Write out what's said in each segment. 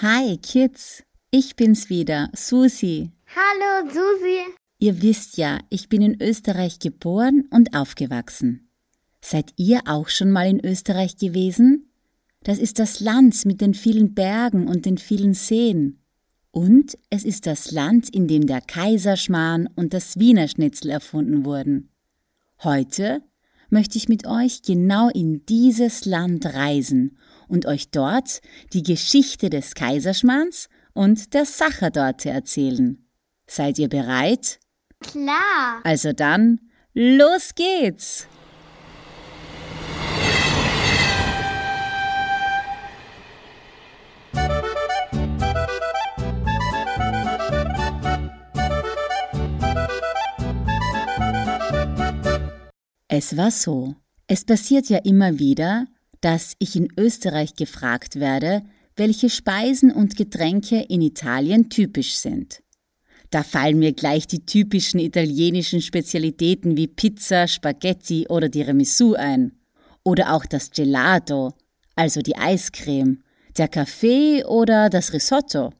Hi Kids, ich bin's wieder, Susi. Hallo Susi. Ihr wisst ja, ich bin in Österreich geboren und aufgewachsen. Seid ihr auch schon mal in Österreich gewesen? Das ist das Land mit den vielen Bergen und den vielen Seen. Und es ist das Land, in dem der Kaiserschmarrn und das Wiener Schnitzel erfunden wurden. Heute möchte ich mit euch genau in dieses Land reisen und euch dort die Geschichte des Kaiserschmarrns und der Sachertorte erzählen. Seid ihr bereit? Klar. Also dann, los geht's! Es war so. Es passiert ja immer wieder, dass ich in Österreich gefragt werde, welche Speisen und Getränke in Italien typisch sind. Da fallen mir gleich die typischen italienischen Spezialitäten wie Pizza, Spaghetti oder Tiramisu ein. Oder auch das Gelato, also die Eiscreme, der Kaffee oder das Risotto.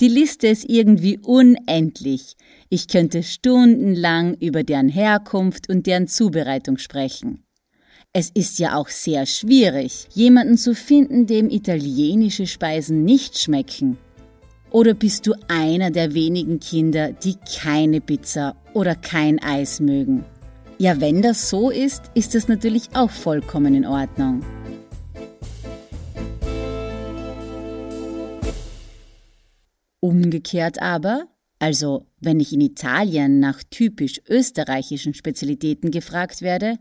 Die Liste ist irgendwie unendlich. Ich könnte stundenlang über deren Herkunft und deren Zubereitung sprechen. Es ist ja auch sehr schwierig, jemanden zu finden, dem italienische Speisen nicht schmecken. Oder bist du einer der wenigen Kinder, die keine Pizza oder kein Eis mögen? Ja, wenn das so ist, ist das natürlich auch vollkommen in Ordnung. Umgekehrt aber, also wenn ich in Italien nach typisch österreichischen Spezialitäten gefragt werde,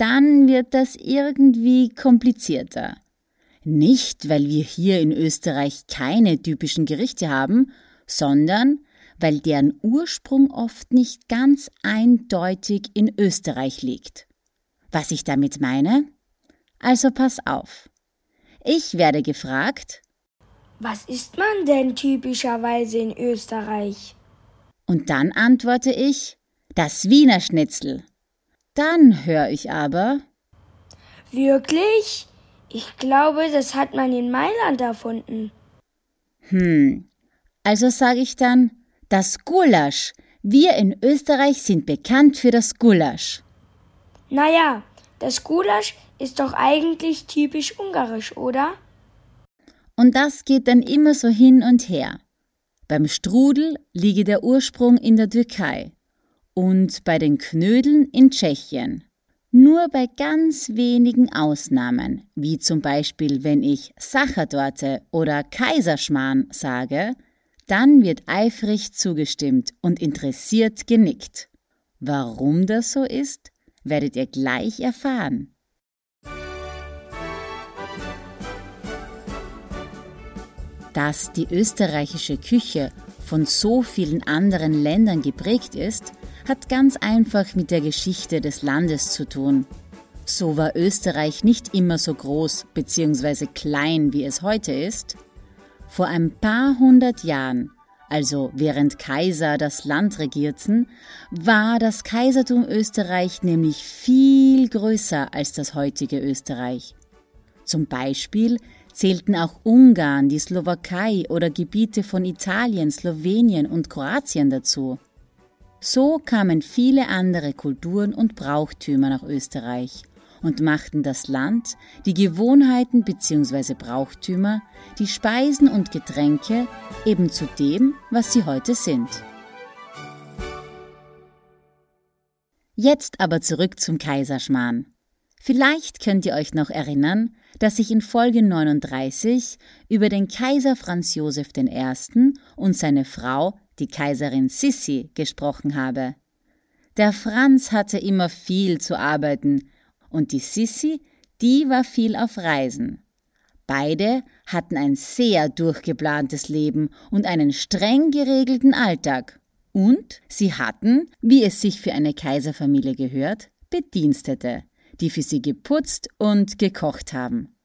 dann wird das irgendwie komplizierter. Nicht, weil wir hier in Österreich keine typischen Gerichte haben, sondern weil deren Ursprung oft nicht ganz eindeutig in Österreich liegt. Was ich damit meine? Also pass auf. Ich werde gefragt, was isst man denn typischerweise in Österreich? Und dann antworte ich, das Wiener Schnitzel. Dann höre ich aber, Wirklich? Ich glaube, das hat man in Mailand erfunden. Hm, also sage ich dann, das Gulasch. Wir in Österreich sind bekannt für das Gulasch. Naja, das Gulasch ist doch eigentlich typisch ungarisch, oder? Und das geht dann immer so hin und her. Beim Strudel liege der Ursprung in der Türkei und bei den Knödeln in Tschechien. Nur bei ganz wenigen Ausnahmen, wie zum Beispiel wenn ich Sachertorte oder Kaiserschmarrn sage, dann wird eifrig zugestimmt und interessiert genickt. Warum das so ist, werdet ihr gleich erfahren. Dass die österreichische Küche von so vielen anderen Ländern geprägt ist, hat ganz einfach mit der Geschichte des Landes zu tun. So war Österreich nicht immer so groß bzw. klein, wie es heute ist. Vor ein paar hundert Jahren, also während Kaiser das Land regierten, war das Kaisertum Österreich nämlich viel größer als das heutige Österreich. Zum Beispiel zählten auch Ungarn, die Slowakei oder Gebiete von Italien, Slowenien und Kroatien dazu. So kamen viele andere Kulturen und Brauchtümer nach Österreich und machten das Land, die Gewohnheiten bzw. Brauchtümer, die Speisen und Getränke eben zu dem, was sie heute sind. Jetzt aber zurück zum Kaiserschmarrn. Vielleicht könnt ihr euch noch erinnern, dass ich in Folge 39 über den Kaiser Franz Josef I. und seine Frau die Kaiserin Sissi, gesprochen habe. Der Franz hatte immer viel zu arbeiten und die Sissi, die war viel auf Reisen. Beide hatten ein sehr durchgeplantes Leben und einen streng geregelten Alltag. Und sie hatten, wie es sich für eine Kaiserfamilie gehört, Bedienstete, die für sie geputzt und gekocht haben.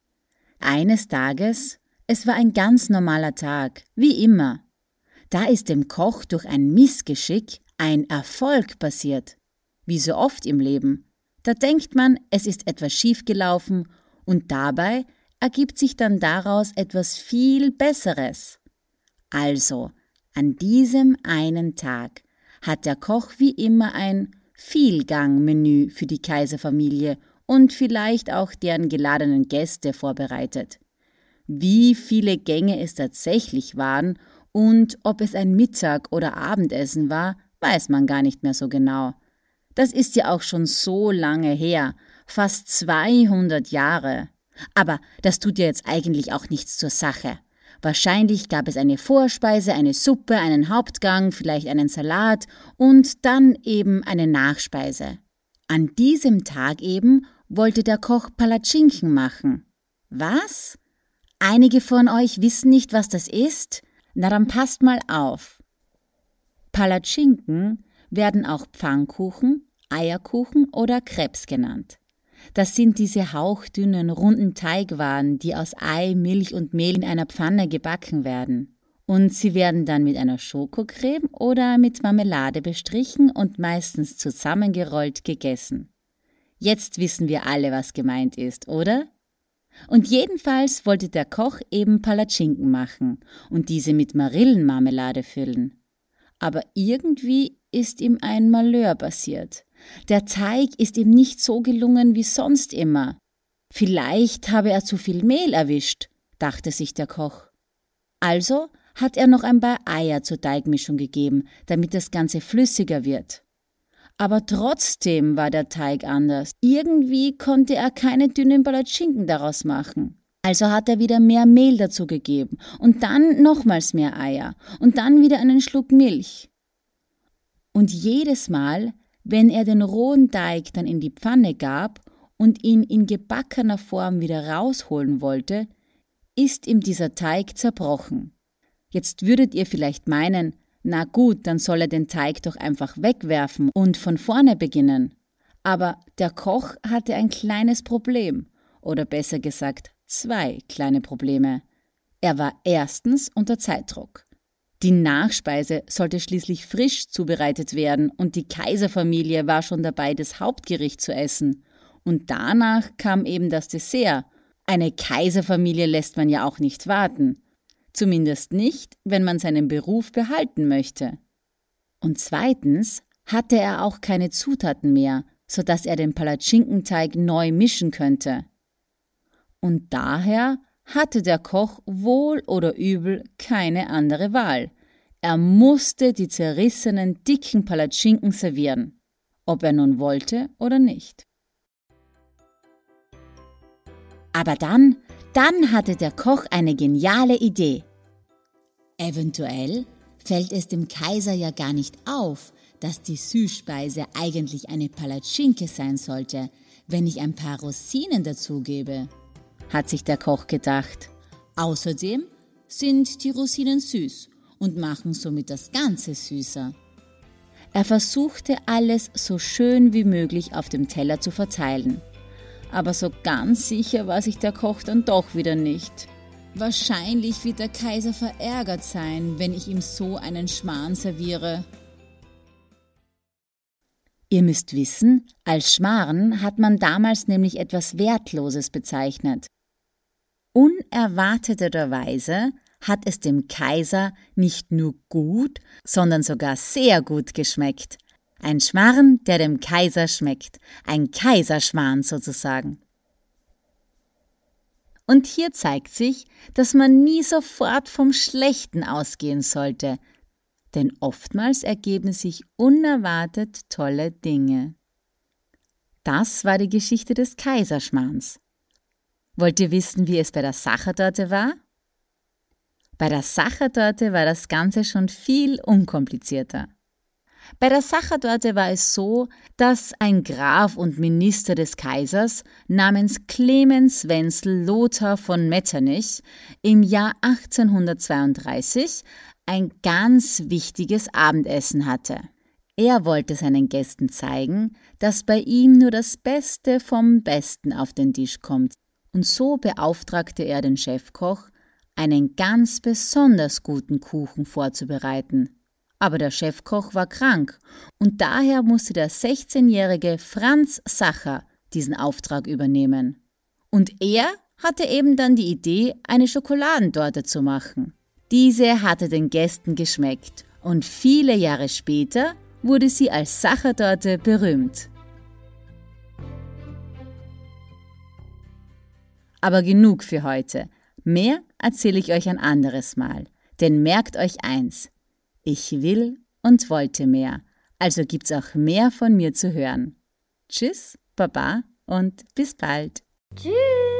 Eines Tages, es war ein ganz normaler Tag, wie immer, da ist dem Koch durch ein Missgeschick ein Erfolg passiert. Wie so oft im Leben. Da denkt man, es ist etwas schiefgelaufen und dabei ergibt sich dann daraus etwas viel Besseres. Also, an diesem einen Tag hat der Koch wie immer ein Vielgang-Menü für die Kaiserfamilie und vielleicht auch deren geladenen Gäste vorbereitet. Wie viele Gänge es tatsächlich waren und ob es ein Mittag- oder Abendessen war, weiß man gar nicht mehr so genau. Das ist ja auch schon so lange her, fast 200 Jahre. Aber das tut ja jetzt eigentlich auch nichts zur Sache. Wahrscheinlich gab es eine Vorspeise, eine Suppe, einen Hauptgang, vielleicht einen Salat und dann eben eine Nachspeise. An diesem Tag eben wollte der Koch Palatschinken machen. Was? Einige von euch wissen nicht, was das ist? Na dann passt mal auf. Palatschinken werden auch Pfannkuchen, Eierkuchen oder Krebs genannt. Das sind diese hauchdünnen, runden Teigwaren, die aus Ei, Milch und Mehl in einer Pfanne gebacken werden. Und sie werden dann mit einer Schokocreme oder mit Marmelade bestrichen und meistens zusammengerollt gegessen. Jetzt wissen wir alle, was gemeint ist, oder? Und jedenfalls wollte der Koch eben Palatschinken machen und diese mit Marillenmarmelade füllen. Aber irgendwie ist ihm ein Malheur passiert. Der Teig ist ihm nicht so gelungen wie sonst immer. Vielleicht habe er zu viel Mehl erwischt, dachte sich der Koch. Also hat er noch ein paar Eier zur Teigmischung gegeben, damit das Ganze flüssiger wird. Aber trotzdem war der Teig anders. Irgendwie konnte er keine dünnen Palatschinken daraus machen. Also hat er wieder mehr Mehl dazu gegeben und dann nochmals mehr Eier und dann wieder einen Schluck Milch. Und jedes Mal, wenn er den rohen Teig dann in die Pfanne gab und ihn in gebackener Form wieder rausholen wollte, ist ihm dieser Teig zerbrochen. Jetzt würdet ihr vielleicht meinen, na gut, dann soll er den Teig doch einfach wegwerfen und von vorne beginnen. Aber der Koch hatte ein kleines Problem, oder besser gesagt zwei kleine Probleme. Er war erstens unter Zeitdruck. Die Nachspeise sollte schließlich frisch zubereitet werden und die Kaiserfamilie war schon dabei, das Hauptgericht zu essen. Und danach kam eben das Dessert. Eine Kaiserfamilie lässt man ja auch nicht warten. Zumindest nicht, wenn man seinen Beruf behalten möchte. Und zweitens hatte er auch keine Zutaten mehr, so dass er den Palatschinkenteig neu mischen könnte. Und daher hatte der Koch wohl oder übel keine andere Wahl. Er musste die zerrissenen, dicken Palatschinken servieren, ob er nun wollte oder nicht. Aber dann, dann hatte der Koch eine geniale Idee. Eventuell fällt es dem Kaiser ja gar nicht auf, dass die Süßspeise eigentlich eine Palatschinke sein sollte, wenn ich ein paar Rosinen dazugebe hat sich der Koch gedacht. Außerdem sind die Rosinen süß und machen somit das Ganze süßer. Er versuchte alles so schön wie möglich auf dem Teller zu verteilen. Aber so ganz sicher war sich der Koch dann doch wieder nicht. Wahrscheinlich wird der Kaiser verärgert sein, wenn ich ihm so einen Schmarrn serviere. Ihr müsst wissen, als Schmarrn hat man damals nämlich etwas Wertloses bezeichnet. Unerwarteterweise hat es dem Kaiser nicht nur gut, sondern sogar sehr gut geschmeckt. Ein Schmarrn, der dem Kaiser schmeckt. Ein Kaiserschmarrn sozusagen. Und hier zeigt sich, dass man nie sofort vom Schlechten ausgehen sollte, denn oftmals ergeben sich unerwartet tolle Dinge. Das war die Geschichte des Kaiserschmarrns. Wollt ihr wissen, wie es bei der Sachertorte war? Bei der Sachertorte war das Ganze schon viel unkomplizierter. Bei der Sachertorte war es so, dass ein Graf und Minister des Kaisers namens Clemens Wenzel Lothar von Metternich im Jahr 1832 ein ganz wichtiges Abendessen hatte. Er wollte seinen Gästen zeigen, dass bei ihm nur das Beste vom Besten auf den Tisch kommt und so beauftragte er den Chefkoch, einen ganz besonders guten Kuchen vorzubereiten. Aber der Chefkoch war krank und daher musste der 16-jährige Franz Sacher diesen Auftrag übernehmen. Und er hatte eben dann die Idee, eine Schokoladentorte zu machen. Diese hatte den Gästen geschmeckt und viele Jahre später wurde sie als Sachertorte berühmt. Aber genug für heute. Mehr erzähle ich euch ein anderes Mal. Denn merkt euch eins, ich will und wollte mehr, also gibt's auch mehr von mir zu hören. Tschüss, Baba und bis bald. Tschüss.